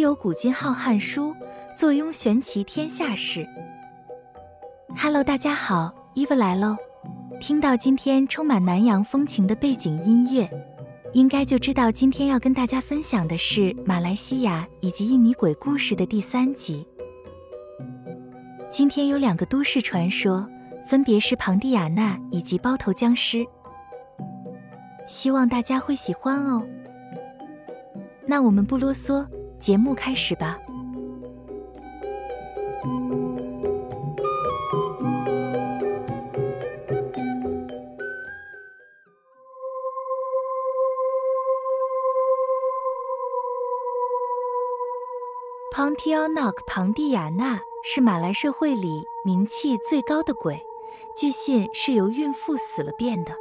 有古今浩瀚书，坐拥玄奇天下事。Hello，大家好，Eva 来喽。听到今天充满南洋风情的背景音乐，应该就知道今天要跟大家分享的是马来西亚以及印尼鬼故事的第三集。今天有两个都市传说，分别是庞蒂亚纳以及包头僵尸，希望大家会喜欢哦。那我们不啰嗦。节目开始吧。Pontianak 庞蒂亚纳是马来社会里名气最高的鬼，据信是由孕妇死了变的。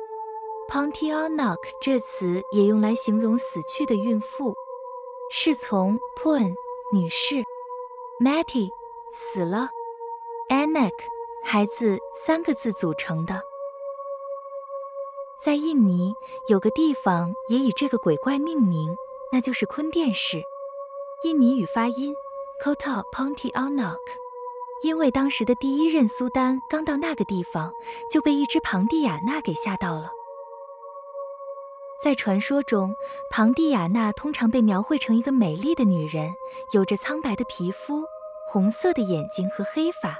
Pontianak 这词也用来形容死去的孕妇。是从 Poon 女士，Mati 死了，Anak 孩子三个字组成的。在印尼有个地方也以这个鬼怪命名，那就是坤甸市。印尼语发音 Kota Pontianak，因为当时的第一任苏丹刚到那个地方，就被一只庞蒂亚纳给吓到了。在传说中，庞蒂亚娜通常被描绘成一个美丽的女人，有着苍白的皮肤、红色的眼睛和黑发。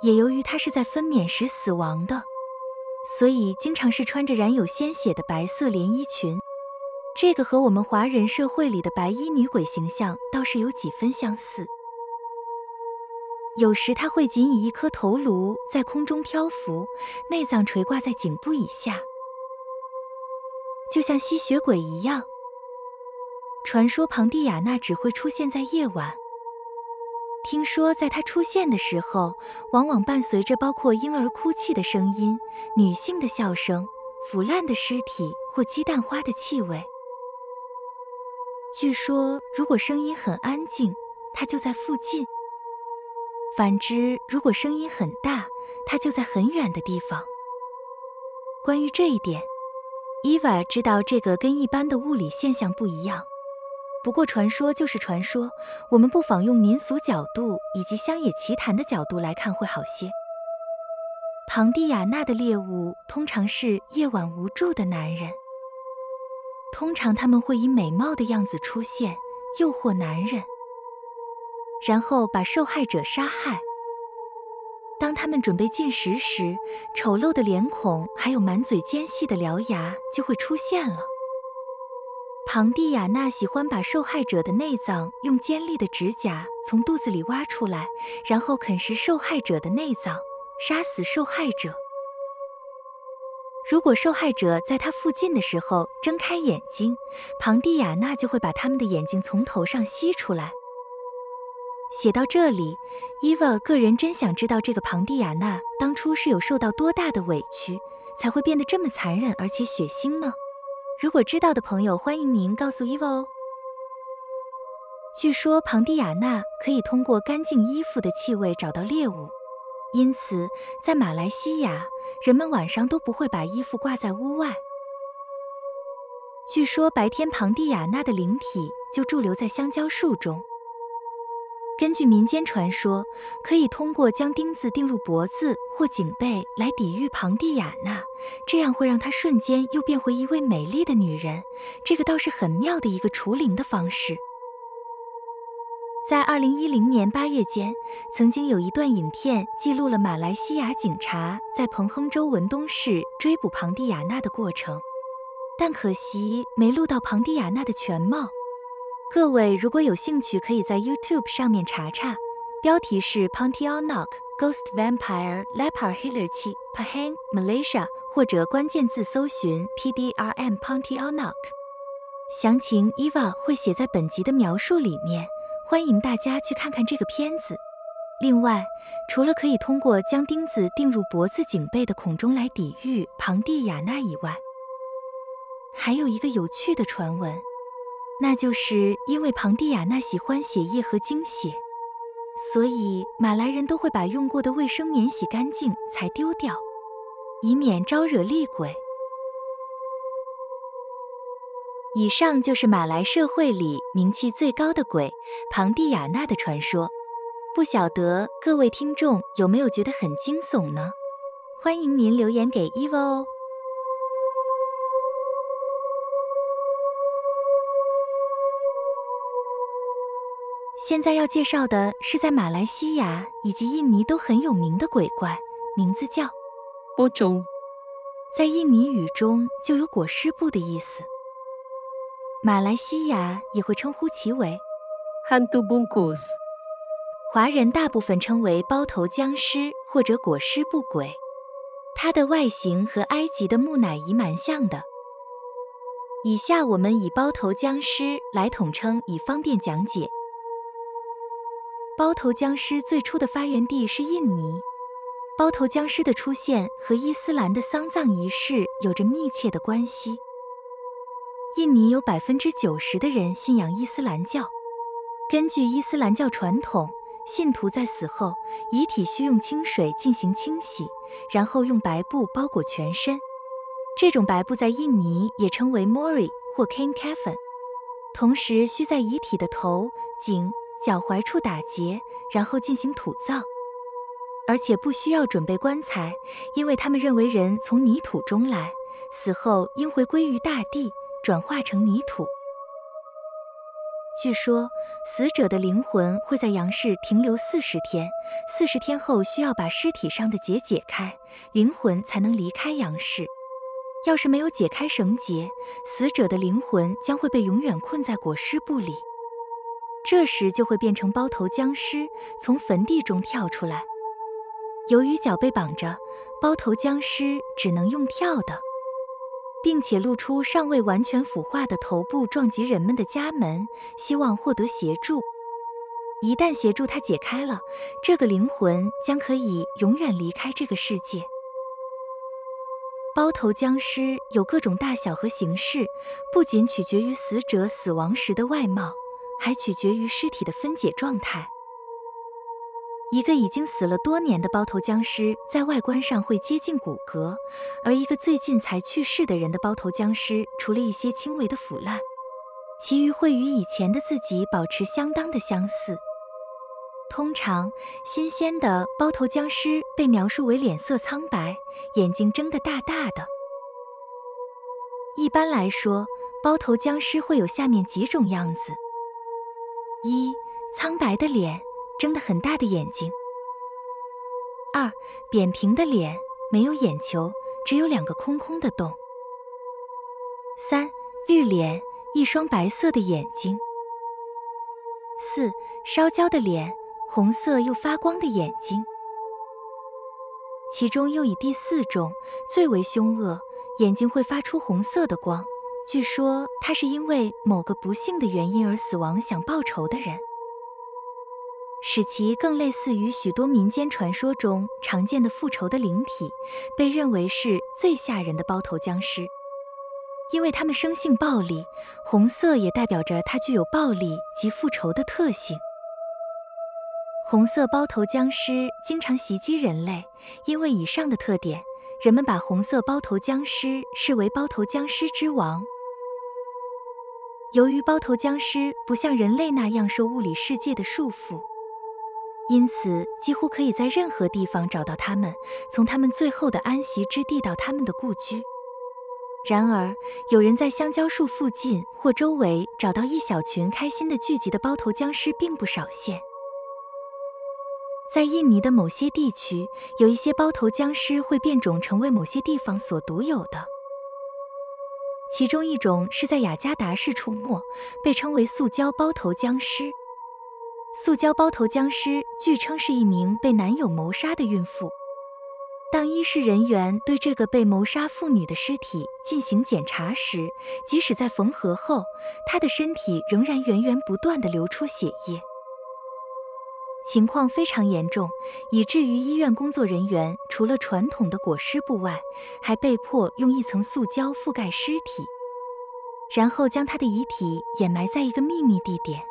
也由于她是在分娩时死亡的，所以经常是穿着染有鲜血的白色连衣裙。这个和我们华人社会里的白衣女鬼形象倒是有几分相似。有时她会仅以一颗头颅在空中漂浮，内脏垂挂在颈部以下。就像吸血鬼一样。传说庞蒂亚娜只会出现在夜晚。听说在她出现的时候，往往伴随着包括婴儿哭泣的声音、女性的笑声、腐烂的尸体或鸡蛋花的气味。据说，如果声音很安静，她就在附近；反之，如果声音很大，她就在很远的地方。关于这一点。伊娃知道这个跟一般的物理现象不一样，不过传说就是传说，我们不妨用民俗角度以及乡野奇谈的角度来看会好些。庞蒂亚纳的猎物通常是夜晚无助的男人，通常他们会以美貌的样子出现，诱惑男人，然后把受害者杀害。当他们准备进食时，丑陋的脸孔还有满嘴尖细的獠牙就会出现了。庞蒂亚娜喜欢把受害者的内脏用尖利的指甲从肚子里挖出来，然后啃食受害者的内脏，杀死受害者。如果受害者在他附近的时候睁开眼睛，庞蒂亚娜就会把他们的眼睛从头上吸出来。写到这里，伊娃个人真想知道这个庞蒂亚娜当初是有受到多大的委屈，才会变得这么残忍而且血腥呢？如果知道的朋友，欢迎您告诉伊娃哦。据说庞蒂亚娜可以通过干净衣服的气味找到猎物，因此在马来西亚，人们晚上都不会把衣服挂在屋外。据说白天庞蒂亚娜的灵体就驻留在香蕉树中。根据民间传说，可以通过将钉子钉入脖子或颈背来抵御庞蒂亚娜，这样会让她瞬间又变回一位美丽的女人。这个倒是很妙的一个除灵的方式。在二零一零年八月间，曾经有一段影片记录了马来西亚警察在彭亨州文东市追捕庞蒂亚娜的过程，但可惜没录到庞蒂亚娜的全貌。各位如果有兴趣，可以在 YouTube 上面查查，标题是 Pontianak Ghost Vampire Lepar Hilarchi Pahang Malaysia，或者关键字搜寻 PDRM Pontianak。详情 Eva 会写在本集的描述里面，欢迎大家去看看这个片子。另外，除了可以通过将钉子钉入脖子颈背的孔中来抵御庞蒂亚纳以外，还有一个有趣的传闻。那就是因为庞蒂亚娜喜欢血液和精血，所以马来人都会把用过的卫生棉洗干净才丢掉，以免招惹厉鬼。以上就是马来社会里名气最高的鬼庞蒂亚娜的传说，不晓得各位听众有没有觉得很惊悚呢？欢迎您留言给 Eva 哦。现在要介绍的是在马来西亚以及印尼都很有名的鬼怪，名字叫波中，在印尼语中就有裹尸布的意思。马来西亚也会称呼其为 hantu bungkus，华人大部分称为包头僵尸或者裹尸布鬼。它的外形和埃及的木乃伊蛮像的。以下我们以包头僵尸来统称，以方便讲解。包头僵尸最初的发源地是印尼。包头僵尸的出现和伊斯兰的丧葬仪式有着密切的关系。印尼有百分之九十的人信仰伊斯兰教。根据伊斯兰教传统，信徒在死后，遗体需用清水进行清洗，然后用白布包裹全身。这种白布在印尼也称为 mori 或 king kafan。同时，需在遗体的头、颈、脚踝处打结，然后进行土葬。而且不需要准备棺材，因为他们认为人从泥土中来，死后应回归于大地。转化成泥土。据说死者的灵魂会在阳世停留四十天，四十天后需要把尸体上的结解开，灵魂才能离开阳世。要是没有解开绳结，死者的灵魂将会被永远困在裹尸布里，这时就会变成包头僵尸，从坟地中跳出来。由于脚被绑着，包头僵尸只能用跳的。并且露出尚未完全腐化的头部，撞击人们的家门，希望获得协助。一旦协助他解开了，这个灵魂将可以永远离开这个世界。包头僵尸有各种大小和形式，不仅取决于死者死亡时的外貌，还取决于尸体的分解状态。一个已经死了多年的包头僵尸，在外观上会接近骨骼；而一个最近才去世的人的包头僵尸，除了一些轻微的腐烂，其余会与以前的自己保持相当的相似。通常，新鲜的包头僵尸被描述为脸色苍白，眼睛睁得大大的。一般来说，包头僵尸会有下面几种样子：一、苍白的脸。睁得很大的眼睛。二，扁平的脸，没有眼球，只有两个空空的洞。三，绿脸，一双白色的眼睛。四，烧焦的脸，红色又发光的眼睛。其中又以第四种最为凶恶，眼睛会发出红色的光。据说他是因为某个不幸的原因而死亡，想报仇的人。使其更类似于许多民间传说中常见的复仇的灵体，被认为是最吓人的包头僵尸，因为他们生性暴力，红色也代表着它具有暴力及复仇的特性。红色包头僵尸经常袭击人类，因为以上的特点，人们把红色包头僵尸视为包头僵尸之王。由于包头僵尸不像人类那样受物理世界的束缚。因此，几乎可以在任何地方找到他们，从他们最后的安息之地到他们的故居。然而，有人在香蕉树附近或周围找到一小群开心的聚集的包头僵尸，并不少见。在印尼的某些地区，有一些包头僵尸会变种成为某些地方所独有的，其中一种是在雅加达市出没，被称为塑胶包头僵尸。塑胶包头僵尸据称是一名被男友谋杀的孕妇。当医事人员对这个被谋杀妇女的尸体进行检查时，即使在缝合后，她的身体仍然源源不断地流出血液，情况非常严重，以至于医院工作人员除了传统的裹尸布外，还被迫用一层塑胶覆盖尸体，然后将他的遗体掩埋在一个秘密地点。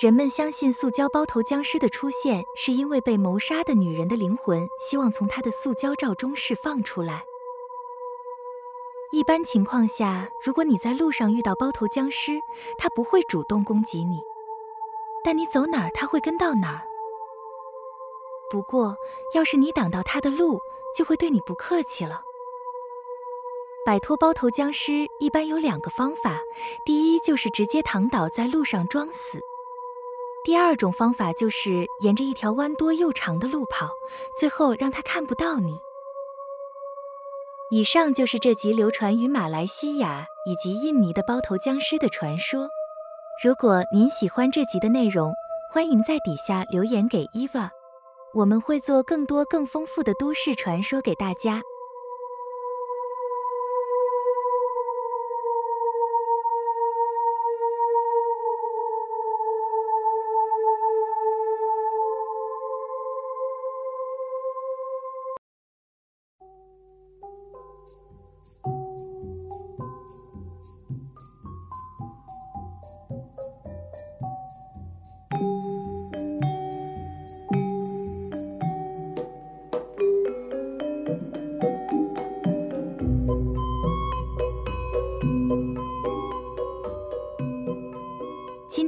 人们相信塑胶包头僵尸的出现，是因为被谋杀的女人的灵魂希望从她的塑胶罩中释放出来。一般情况下，如果你在路上遇到包头僵尸，他不会主动攻击你，但你走哪儿，它会跟到哪儿。不过，要是你挡到它的路，就会对你不客气了。摆脱包头僵尸一般有两个方法，第一就是直接躺倒在路上装死；第二种方法就是沿着一条弯多又长的路跑，最后让它看不到你。以上就是这集流传于马来西亚以及印尼的包头僵尸的传说。如果您喜欢这集的内容，欢迎在底下留言给 Eva，，我们会做更多更丰富的都市传说给大家。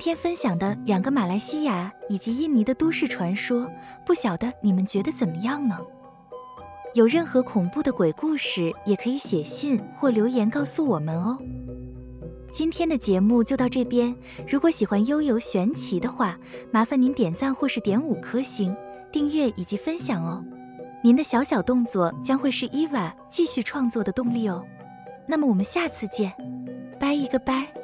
今天分享的两个马来西亚以及印尼的都市传说，不晓得你们觉得怎么样呢？有任何恐怖的鬼故事，也可以写信或留言告诉我们哦。今天的节目就到这边，如果喜欢悠游玄奇的话，麻烦您点赞或是点五颗星、订阅以及分享哦。您的小小动作将会是伊娃继续创作的动力哦。那么我们下次见，拜一个拜。